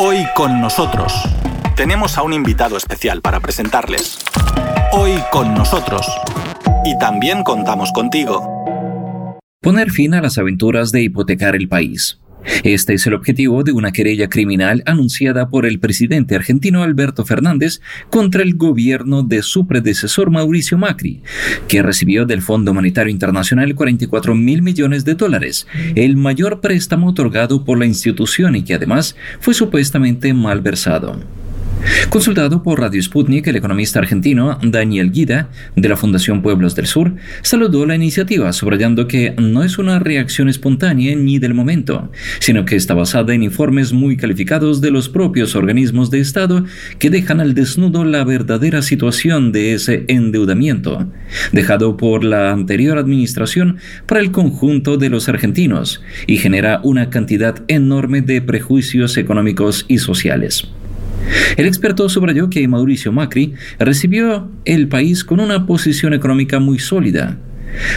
Hoy con nosotros tenemos a un invitado especial para presentarles. Hoy con nosotros. Y también contamos contigo. Poner fin a las aventuras de hipotecar el país. Este es el objetivo de una querella criminal anunciada por el presidente argentino Alberto Fernández contra el gobierno de su predecesor Mauricio Macri, que recibió del Fondo Monetario Internacional 44 mil millones de dólares, el mayor préstamo otorgado por la institución y que además fue supuestamente malversado. Consultado por Radio Sputnik, el economista argentino Daniel Guida, de la Fundación Pueblos del Sur, saludó la iniciativa, subrayando que no es una reacción espontánea ni del momento, sino que está basada en informes muy calificados de los propios organismos de Estado que dejan al desnudo la verdadera situación de ese endeudamiento, dejado por la anterior administración para el conjunto de los argentinos, y genera una cantidad enorme de prejuicios económicos y sociales. El experto subrayó que Mauricio Macri recibió el país con una posición económica muy sólida,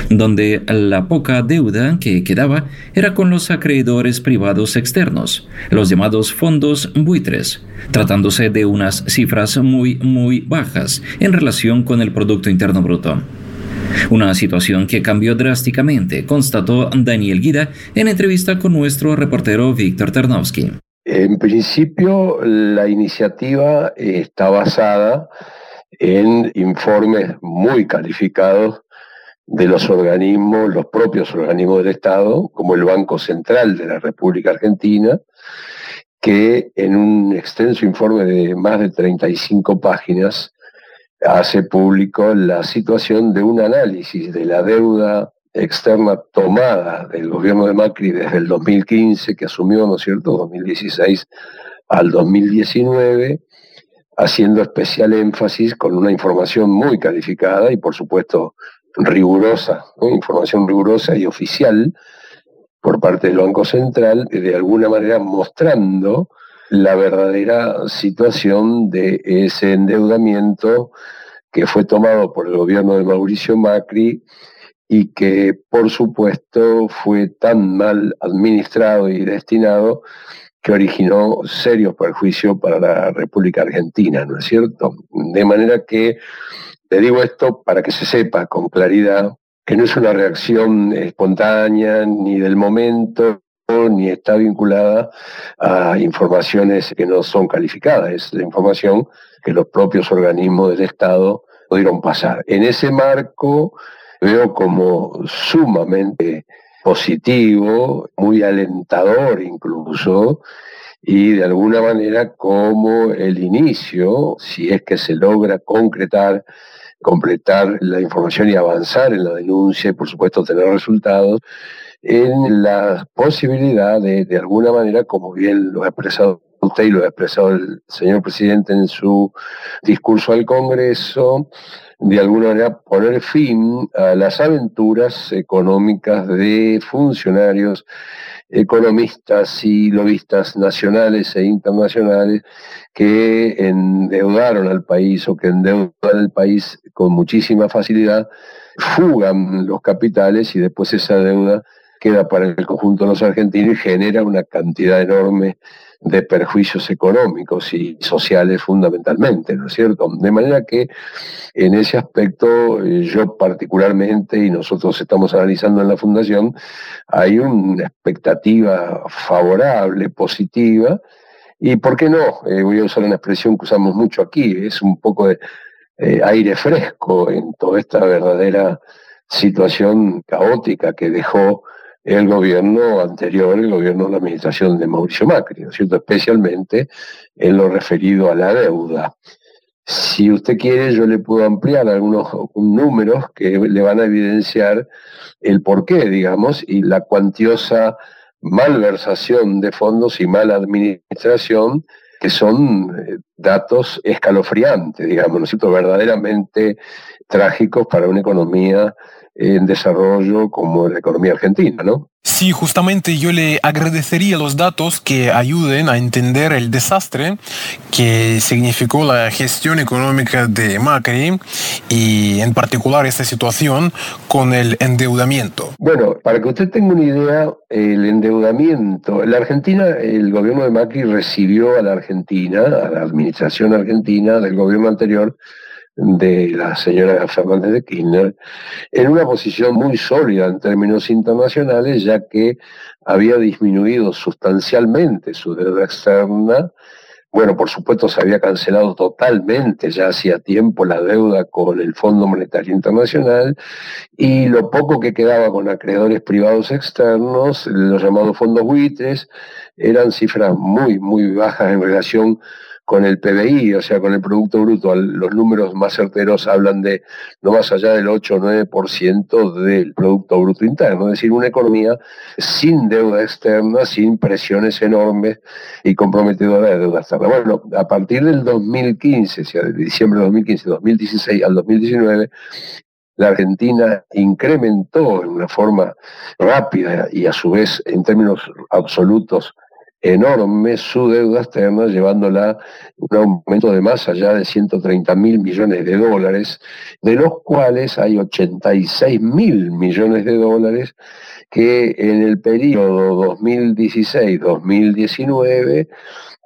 donde la poca deuda que quedaba era con los acreedores privados externos, los llamados fondos buitres, tratándose de unas cifras muy, muy bajas en relación con el Producto Interno Bruto. Una situación que cambió drásticamente, constató Daniel Guida en entrevista con nuestro reportero Víctor Ternovsky. En principio, la iniciativa está basada en informes muy calificados de los organismos, los propios organismos del Estado, como el Banco Central de la República Argentina, que en un extenso informe de más de 35 páginas hace público la situación de un análisis de la deuda externa tomada del gobierno de Macri desde el 2015, que asumió, ¿no es cierto?, 2016 al 2019, haciendo especial énfasis con una información muy calificada y, por supuesto, rigurosa, información rigurosa y oficial por parte del Banco Central, de alguna manera mostrando la verdadera situación de ese endeudamiento que fue tomado por el gobierno de Mauricio Macri y que por supuesto fue tan mal administrado y destinado que originó serios perjuicios para la República Argentina, ¿no es cierto? De manera que te digo esto para que se sepa con claridad que no es una reacción espontánea ni del momento, ni está vinculada a informaciones que no son calificadas, es la información que los propios organismos del Estado pudieron pasar. En ese marco, veo como sumamente positivo, muy alentador incluso, y de alguna manera como el inicio, si es que se logra concretar, completar la información y avanzar en la denuncia y por supuesto tener resultados, en la posibilidad de, de alguna manera, como bien lo ha expresado y lo ha expresado el señor presidente en su discurso al Congreso, de alguna manera poner fin a las aventuras económicas de funcionarios, economistas y lobistas nacionales e internacionales que endeudaron al país o que endeudan al país con muchísima facilidad, fugan los capitales y después esa deuda queda para el conjunto de los argentinos y genera una cantidad enorme perjuicios económicos y sociales fundamentalmente, ¿no es cierto? De manera que en ese aspecto eh, yo particularmente, y nosotros estamos analizando en la Fundación, hay una expectativa favorable, positiva, y ¿por qué no? Eh, voy a usar una expresión que usamos mucho aquí, es un poco de eh, aire fresco en toda esta verdadera situación caótica que dejó el gobierno anterior, el gobierno de la administración de Mauricio Macri, ¿no es cierto? Especialmente en lo referido a la deuda. Si usted quiere, yo le puedo ampliar algunos números que le van a evidenciar el porqué, digamos, y la cuantiosa malversación de fondos y mala administración, que son eh, datos escalofriantes, digamos, ¿no es cierto? Verdaderamente trágicos para una economía en desarrollo como la economía argentina, ¿no? Sí, justamente yo le agradecería los datos que ayuden a entender el desastre que significó la gestión económica de Macri y en particular esta situación con el endeudamiento. Bueno, para que usted tenga una idea, el endeudamiento, la Argentina, el gobierno de Macri recibió a la Argentina, a la administración argentina del gobierno anterior, de la señora Fernández de Kirchner en una posición muy sólida en términos internacionales, ya que había disminuido sustancialmente su deuda externa. Bueno, por supuesto se había cancelado totalmente ya hacía tiempo la deuda con el Fondo Monetario Internacional y lo poco que quedaba con acreedores privados externos, los llamados fondos buitres, eran cifras muy, muy bajas en relación el PBI, o sea, con el Producto Bruto, los números más certeros hablan de no más allá del 8 o 9% del Producto Bruto Interno, es decir, una economía sin deuda externa, sin presiones enormes y comprometedoras de deuda externa. Bueno, a partir del 2015, o sea, de diciembre de 2015, 2016 al 2019, la Argentina incrementó en una forma rápida y a su vez en términos absolutos enorme su deuda externa, llevándola un aumento de más allá de 130 mil millones de dólares, de los cuales hay 86 mil millones de dólares que en el periodo 2016-2019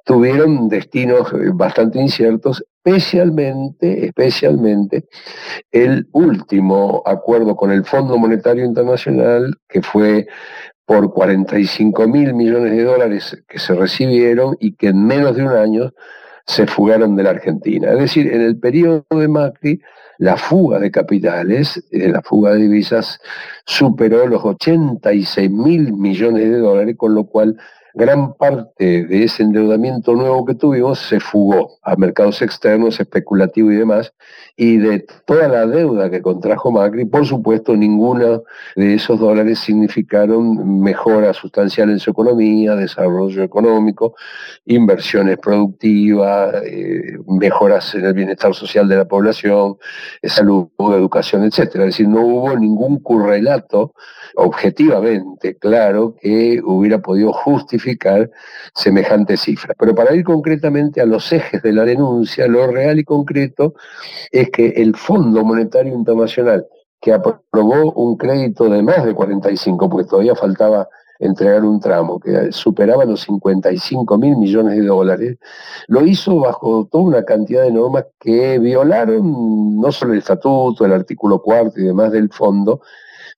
tuvieron destinos bastante inciertos, especialmente, especialmente el último acuerdo con el Fondo Monetario Internacional, que fue por 45 mil millones de dólares que se recibieron y que en menos de un año se fugaron de la Argentina. Es decir, en el periodo de Macri, la fuga de capitales, eh, la fuga de divisas, superó los 86 mil millones de dólares, con lo cual gran parte de ese endeudamiento nuevo que tuvimos se fugó a mercados externos, especulativo y demás, y de toda la deuda que contrajo Macri, por supuesto, ninguna de esos dólares significaron mejora sustancial en su economía, desarrollo económico, inversiones productivas, eh, mejoras en el bienestar social de la población, salud, educación, etc. Es decir, no hubo ningún correlato objetivamente claro que hubiera podido justificar semejante cifra. Pero para ir concretamente a los ejes de la denuncia, lo real y concreto es que el Fondo Monetario Internacional, que aprobó un crédito de más de 45, porque todavía faltaba entregar un tramo que superaba los 55 mil millones de dólares, lo hizo bajo toda una cantidad de normas que violaron no solo el estatuto, el artículo cuarto y demás del fondo,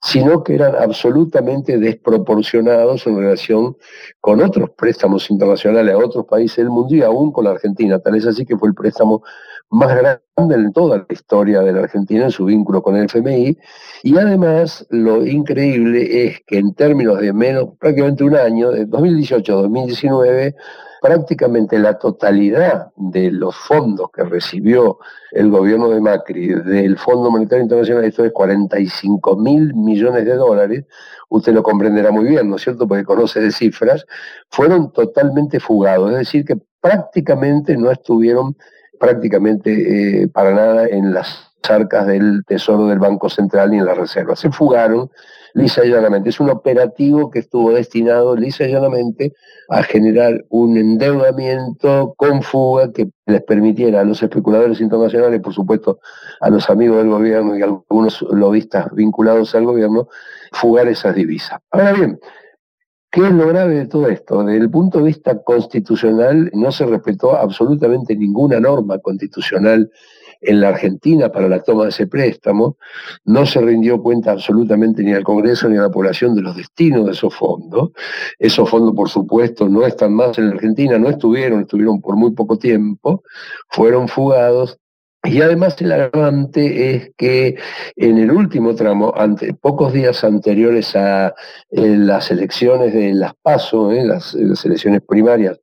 sino que eran absolutamente desproporcionados en relación con otros préstamos internacionales a otros países del mundo y aún con la Argentina. Tal es así que fue el préstamo más grande en toda la historia de la Argentina en su vínculo con el FMI. Y además, lo increíble es que en términos de menos, prácticamente un año, de 2018 a 2019, prácticamente la totalidad de los fondos que recibió el gobierno de Macri del Fondo Monetario Internacional, esto es 45 mil millones de dólares, usted lo comprenderá muy bien, ¿no es cierto?, porque conoce de cifras, fueron totalmente fugados, es decir, que prácticamente no estuvieron prácticamente eh, para nada en las arcas del Tesoro del Banco Central ni en las reservas. Se fugaron lisa y llanamente. Es un operativo que estuvo destinado lisa y llanamente a generar un endeudamiento con fuga que les permitiera a los especuladores internacionales, por supuesto a los amigos del gobierno y a algunos lobistas vinculados al gobierno, fugar esas divisas. Ahora bien, ¿Qué es lo grave de todo esto? Desde el punto de vista constitucional no se respetó absolutamente ninguna norma constitucional en la Argentina para la toma de ese préstamo, no se rindió cuenta absolutamente ni al Congreso ni a la población de los destinos de esos fondos. Esos fondos, por supuesto, no están más en la Argentina, no estuvieron, estuvieron por muy poco tiempo, fueron fugados y además el agravante es que en el último tramo, pocos días anteriores a eh, las elecciones de las PASO, eh, las, elecciones primarias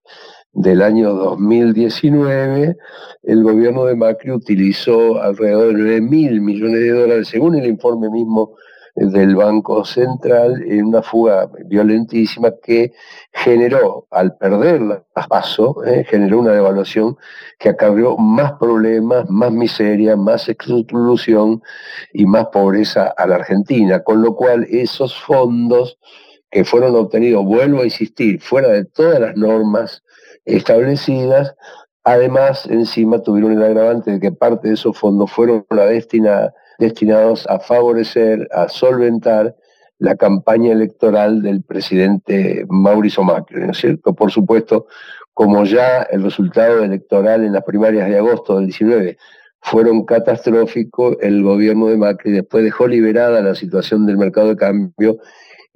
del año 2019, el gobierno de Macri utilizó alrededor de 9 mil millones de dólares, según el informe mismo del Banco Central en una fuga violentísima que generó, al perder la paso, eh, generó una devaluación que acarreó más problemas, más miseria, más exclusión y más pobreza a la Argentina, con lo cual esos fondos que fueron obtenidos, vuelvo a insistir, fuera de todas las normas establecidas, además encima tuvieron el agravante de que parte de esos fondos fueron destinados a favorecer, a solventar la campaña electoral del presidente Mauricio Macri, ¿no es cierto? Por supuesto, como ya el resultado electoral en las primarias de agosto del 19 fueron catastróficos, el gobierno de Macri después dejó liberada la situación del mercado de cambio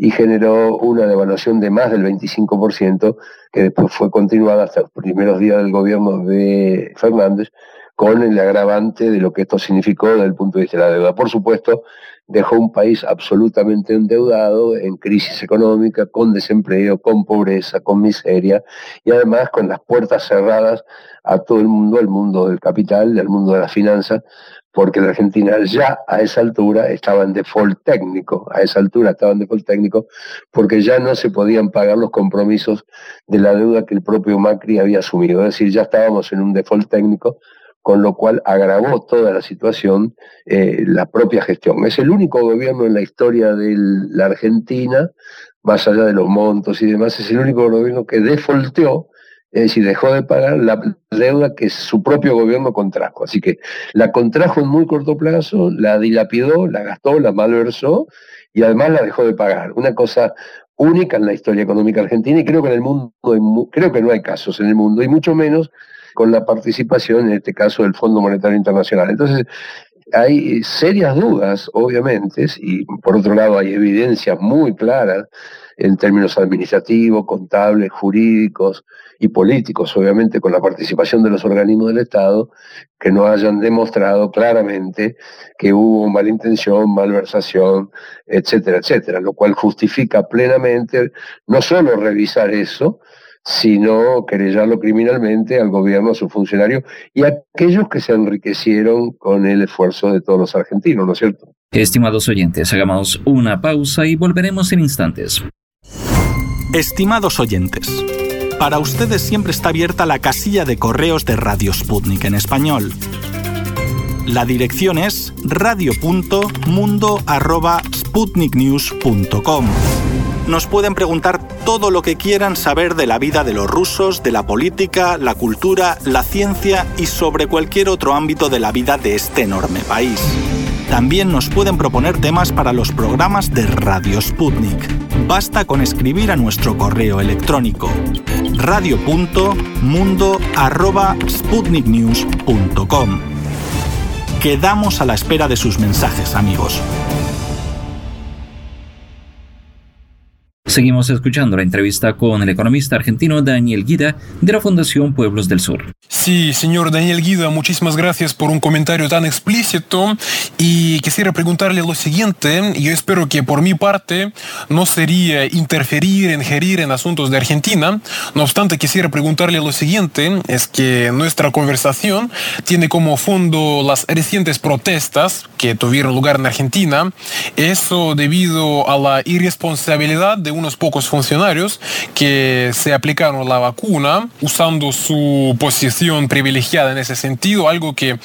y generó una devaluación de más del 25%, que después fue continuada hasta los primeros días del gobierno de Fernández, con el agravante de lo que esto significó desde el punto de vista de la deuda. Por supuesto, dejó un país absolutamente endeudado, en crisis económica, con desempleo, con pobreza, con miseria y además con las puertas cerradas a todo el mundo, al mundo del capital, al mundo de las finanzas, porque la Argentina ya a esa altura estaba en default técnico, a esa altura estaba en default técnico, porque ya no se podían pagar los compromisos de la deuda que el propio Macri había asumido. Es decir, ya estábamos en un default técnico, con lo cual agravó toda la situación eh, la propia gestión. Es el único gobierno en la historia de la Argentina, más allá de los montos y demás, es el único gobierno que defaulteó es decir, dejó de pagar la deuda que su propio gobierno contrajo. Así que la contrajo en muy corto plazo, la dilapidó, la gastó, la malversó y además la dejó de pagar. Una cosa única en la historia económica argentina y creo que en el mundo, creo que no hay casos en el mundo y mucho menos con la participación, en este caso, del Fondo Monetario Internacional. Entonces, hay serias dudas, obviamente, y por otro lado hay evidencias muy claras en términos administrativos, contables, jurídicos y políticos, obviamente con la participación de los organismos del Estado, que no hayan demostrado claramente que hubo malintención, malversación, etcétera, etcétera, lo cual justifica plenamente no solo revisar eso, sino querellarlo criminalmente al gobierno, a sus funcionarios y a aquellos que se enriquecieron con el esfuerzo de todos los argentinos, ¿no es cierto? Estimados oyentes, hagamos una pausa y volveremos en instantes. Estimados oyentes, para ustedes siempre está abierta la casilla de correos de Radio Sputnik en español. La dirección es radio.mundo.sputniknews.com. Nos pueden preguntar todo lo que quieran saber de la vida de los rusos, de la política, la cultura, la ciencia y sobre cualquier otro ámbito de la vida de este enorme país. También nos pueden proponer temas para los programas de Radio Sputnik. Basta con escribir a nuestro correo electrónico radio.mundo.sputniknews.com. Quedamos a la espera de sus mensajes, amigos. Seguimos escuchando la entrevista con el economista argentino Daniel Guida de la Fundación Pueblos del Sur. Sí, señor Daniel Guida, muchísimas gracias por un comentario tan explícito y quisiera preguntarle lo siguiente. Yo espero que por mi parte no sería interferir, ingerir en asuntos de Argentina. No obstante, quisiera preguntarle lo siguiente, es que nuestra conversación tiene como fondo las recientes protestas que tuvieron lugar en Argentina. Eso debido a la irresponsabilidad de unos pocos funcionarios que se aplicaron la vacuna usando su posición privilegiada en ese sentido, algo que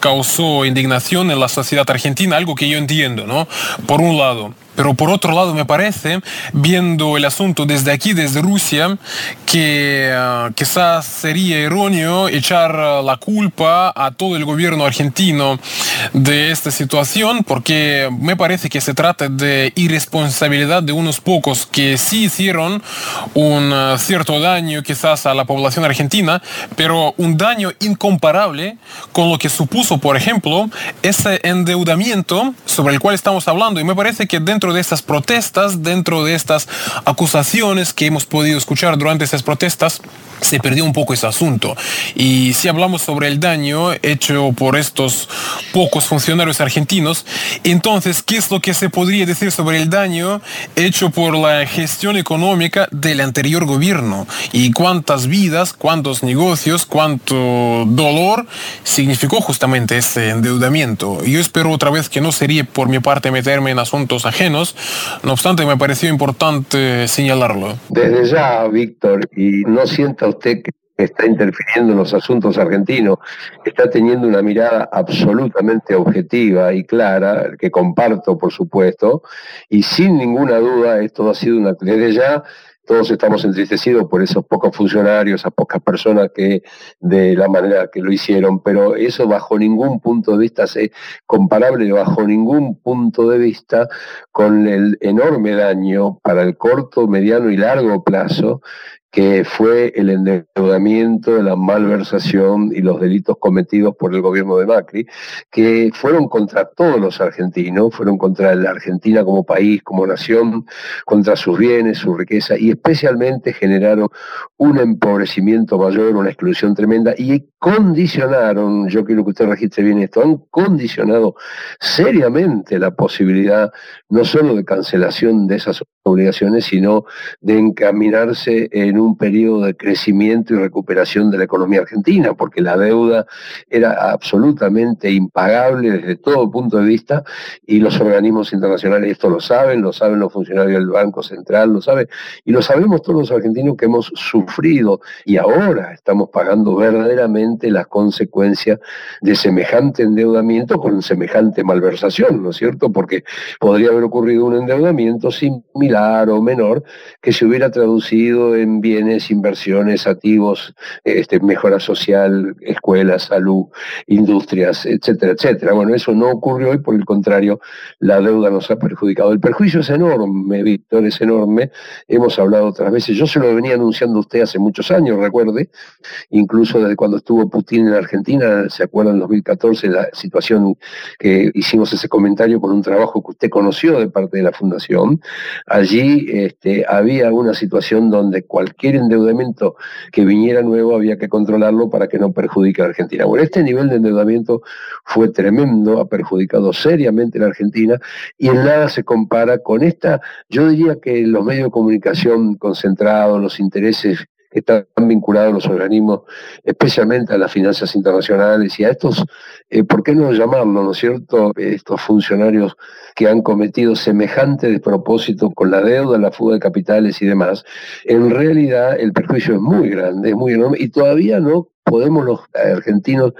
causó indignación en la sociedad argentina, algo que yo entiendo, ¿no? Por un lado. Pero por otro lado, me parece, viendo el asunto desde aquí, desde Rusia, que ah, quizás sería erróneo echar ah, la culpa a todo el gobierno argentino de esta situación, porque me parece que se trata de irresponsabilidad de unos pocos que sí hicieron un ah, cierto daño quizás a la población argentina, pero un daño incomparable con lo que supuso, por ejemplo, ese endeudamiento sobre el cual estamos hablando. Y me parece que dentro dentro de estas protestas, dentro de estas acusaciones que hemos podido escuchar durante estas protestas, se perdió un poco ese asunto. Y si hablamos sobre el daño hecho por estos pocos funcionarios argentinos, entonces, ¿qué es lo que se podría decir sobre el daño hecho por la gestión económica del anterior gobierno? ¿Y cuántas vidas, cuántos negocios, cuánto dolor significó justamente este endeudamiento? Yo espero otra vez que no sería por mi parte meterme en asuntos ajenos, no obstante me pareció importante señalarlo. Desde ya, Víctor, y no sienta usted que está interfiriendo en los asuntos argentinos, está teniendo una mirada absolutamente objetiva y clara, que comparto, por supuesto, y sin ninguna duda esto ha sido una... Desde ya todos estamos entristecidos por esos pocos funcionarios, esas pocas personas que de la manera que lo hicieron, pero eso bajo ningún punto de vista es comparable, bajo ningún punto de vista con el enorme daño para el corto, mediano y largo plazo que fue el endeudamiento, la malversación y los delitos cometidos por el gobierno de Macri, que fueron contra todos los argentinos, fueron contra la Argentina como país, como nación, contra sus bienes, su riqueza, y especialmente generaron un empobrecimiento mayor, una exclusión tremenda, y condicionaron, yo quiero que usted registre bien esto, han condicionado seriamente la posibilidad no solo de cancelación de esas obligaciones, sino de encaminarse en un periodo de crecimiento y recuperación de la economía argentina, porque la deuda era absolutamente impagable desde todo punto de vista y los organismos internacionales esto lo saben, lo saben los funcionarios del Banco Central, lo saben, y lo sabemos todos los argentinos que hemos sufrido y ahora estamos pagando verdaderamente las consecuencias de semejante endeudamiento con semejante malversación, ¿no es cierto? Porque podría haber ocurrido un endeudamiento similar o menor que se hubiera traducido en bienes, inversiones, activos, este, mejora social, escuelas, salud, industrias, etcétera, etcétera. Bueno, eso no ocurrió y por el contrario, la deuda nos ha perjudicado. El perjuicio es enorme, Víctor, es enorme. Hemos hablado otras veces. Yo se lo venía anunciando a usted hace muchos años, recuerde, incluso desde cuando estuvo Putin en Argentina, se acuerda en 2014 la situación que hicimos ese comentario con un trabajo que usted conoció de parte de la Fundación. Allí este, había una situación donde cualquier cualquier endeudamiento que viniera nuevo había que controlarlo para que no perjudique a la Argentina. Bueno, este nivel de endeudamiento fue tremendo, ha perjudicado seriamente a la Argentina y en nada se compara con esta, yo diría que los medios de comunicación concentrados, los intereses que están vinculados a los organismos, especialmente a las finanzas internacionales y a estos, eh, ¿por qué no llamarlo, no es cierto?, estos funcionarios que han cometido semejante despropósito con la deuda, la fuga de capitales y demás, en realidad el perjuicio es muy grande, es muy enorme y todavía no podemos los argentinos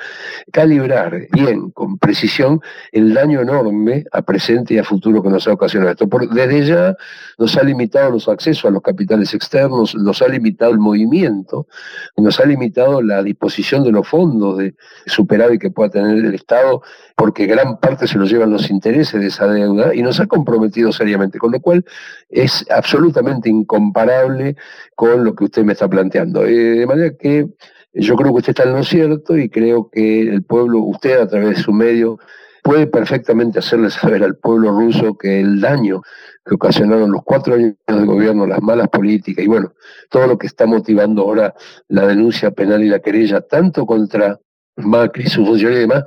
calibrar bien, con precisión, el daño enorme a presente y a futuro que nos ha ocasionado esto. desde ya nos ha limitado los accesos a los capitales externos, nos ha limitado el movimiento, nos ha limitado la disposición de los fondos de superávit que pueda tener el Estado, porque gran parte se los llevan los intereses de esa deuda y nos ha comprometido seriamente, con lo cual es absolutamente incomparable con lo que usted me está planteando. Eh, de manera que yo creo que usted está en lo cierto y creo que el pueblo, usted a través de su medio, puede perfectamente hacerle saber al pueblo ruso que el daño que ocasionaron los cuatro años de gobierno, las malas políticas y bueno, todo lo que está motivando ahora la denuncia penal y la querella, tanto contra Macri, su funcionario y demás,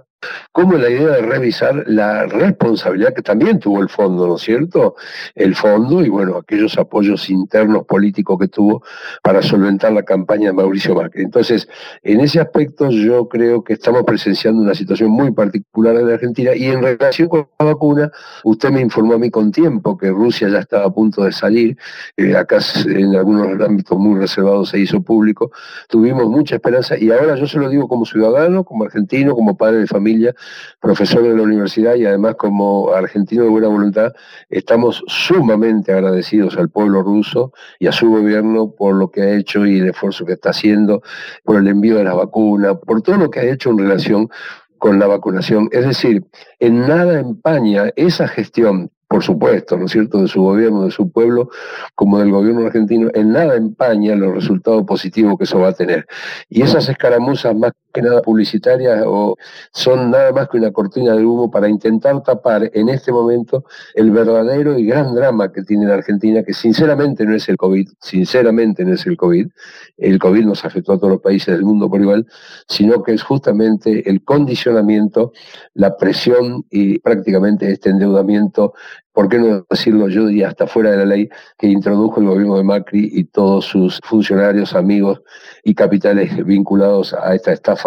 como la idea de revisar la responsabilidad que también tuvo el fondo, ¿no es cierto? El fondo y bueno, aquellos apoyos internos políticos que tuvo para solventar la campaña de Mauricio Macri. Entonces, en ese aspecto yo creo que estamos presenciando una situación muy particular en Argentina y en relación con la vacuna, usted me informó a mí con tiempo que Rusia ya estaba a punto de salir, eh, acá en algunos ámbitos muy reservados se hizo público, tuvimos mucha esperanza y ahora yo se lo digo como ciudadano, como argentino, como padre de familia, profesor de la universidad y además como argentino de buena voluntad, estamos sumamente agradecidos al pueblo ruso y a su gobierno por lo que ha hecho y el esfuerzo que está haciendo, por el envío de la vacuna, por todo lo que ha hecho en relación con la vacunación. Es decir, en nada empaña esa gestión por supuesto, ¿no es cierto?, de su gobierno, de su pueblo, como del gobierno argentino, en nada empaña los resultados positivos que eso va a tener. Y esas escaramuzas más que nada publicitarias o son nada más que una cortina de humo para intentar tapar en este momento el verdadero y gran drama que tiene la Argentina, que sinceramente no es el COVID, sinceramente no es el COVID, el COVID nos afectó a todos los países del mundo por igual, sino que es justamente el condicionamiento, la presión y prácticamente este endeudamiento ¿por qué no decirlo yo diría hasta fuera de la ley, que introdujo el gobierno de Macri y todos sus funcionarios, amigos y capitales vinculados a esta estafa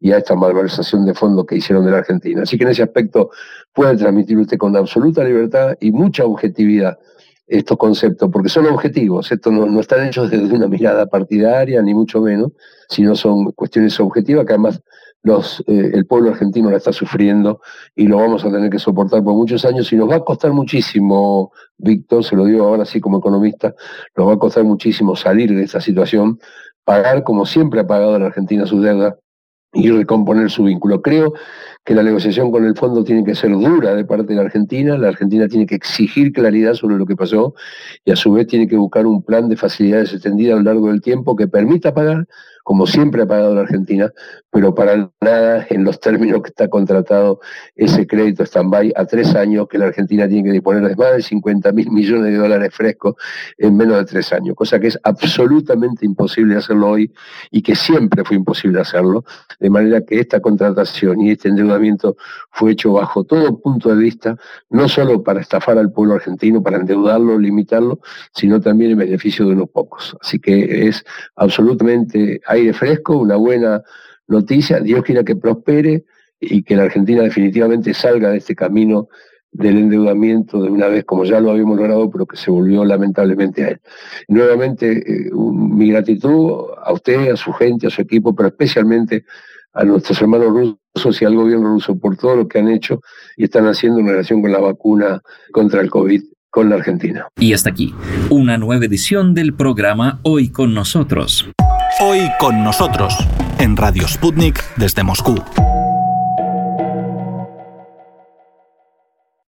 y a esta malversación de fondos que hicieron de la Argentina. Así que en ese aspecto puede transmitir usted con absoluta libertad y mucha objetividad estos conceptos, porque son objetivos, estos no, están hechos desde una mirada partidaria, ni mucho menos, sino son cuestiones objetivas que además los, eh, el pueblo argentino la está sufriendo y lo vamos a tener que soportar por muchos años y nos va a costar muchísimo, Víctor, se lo digo ahora sí como economista, nos va a costar muchísimo salir de esta situación, pagar como siempre ha pagado la Argentina sus deudas y recomponer su vínculo. Creo que la negociación con el fondo tiene que ser dura de parte de la Argentina, la Argentina tiene que exigir claridad sobre lo que pasó y a su vez tiene que buscar un plan de facilidades extendidas a lo largo del tiempo que permita pagar como siempre ha pagado la Argentina, pero para nada en los términos que está contratado ese crédito stand-by a tres años que la Argentina tiene que disponer de más de 50 mil millones de dólares frescos en menos de tres años, cosa que es absolutamente imposible hacerlo hoy y que siempre fue imposible hacerlo, de manera que esta contratación y este endeudamiento fue hecho bajo todo punto de vista, no solo para estafar al pueblo argentino, para endeudarlo, limitarlo, sino también en beneficio de unos pocos. Así que es absolutamente aire fresco, una buena noticia. Dios quiera que prospere y que la Argentina definitivamente salga de este camino del endeudamiento de una vez, como ya lo habíamos logrado, pero que se volvió lamentablemente a él. Nuevamente, eh, mi gratitud a usted, a su gente, a su equipo, pero especialmente a nuestros hermanos rusos y al gobierno ruso por todo lo que han hecho y están haciendo en relación con la vacuna contra el COVID con la Argentina. Y hasta aquí, una nueva edición del programa Hoy con nosotros. Hoy con nosotros, en Radio Sputnik desde Moscú.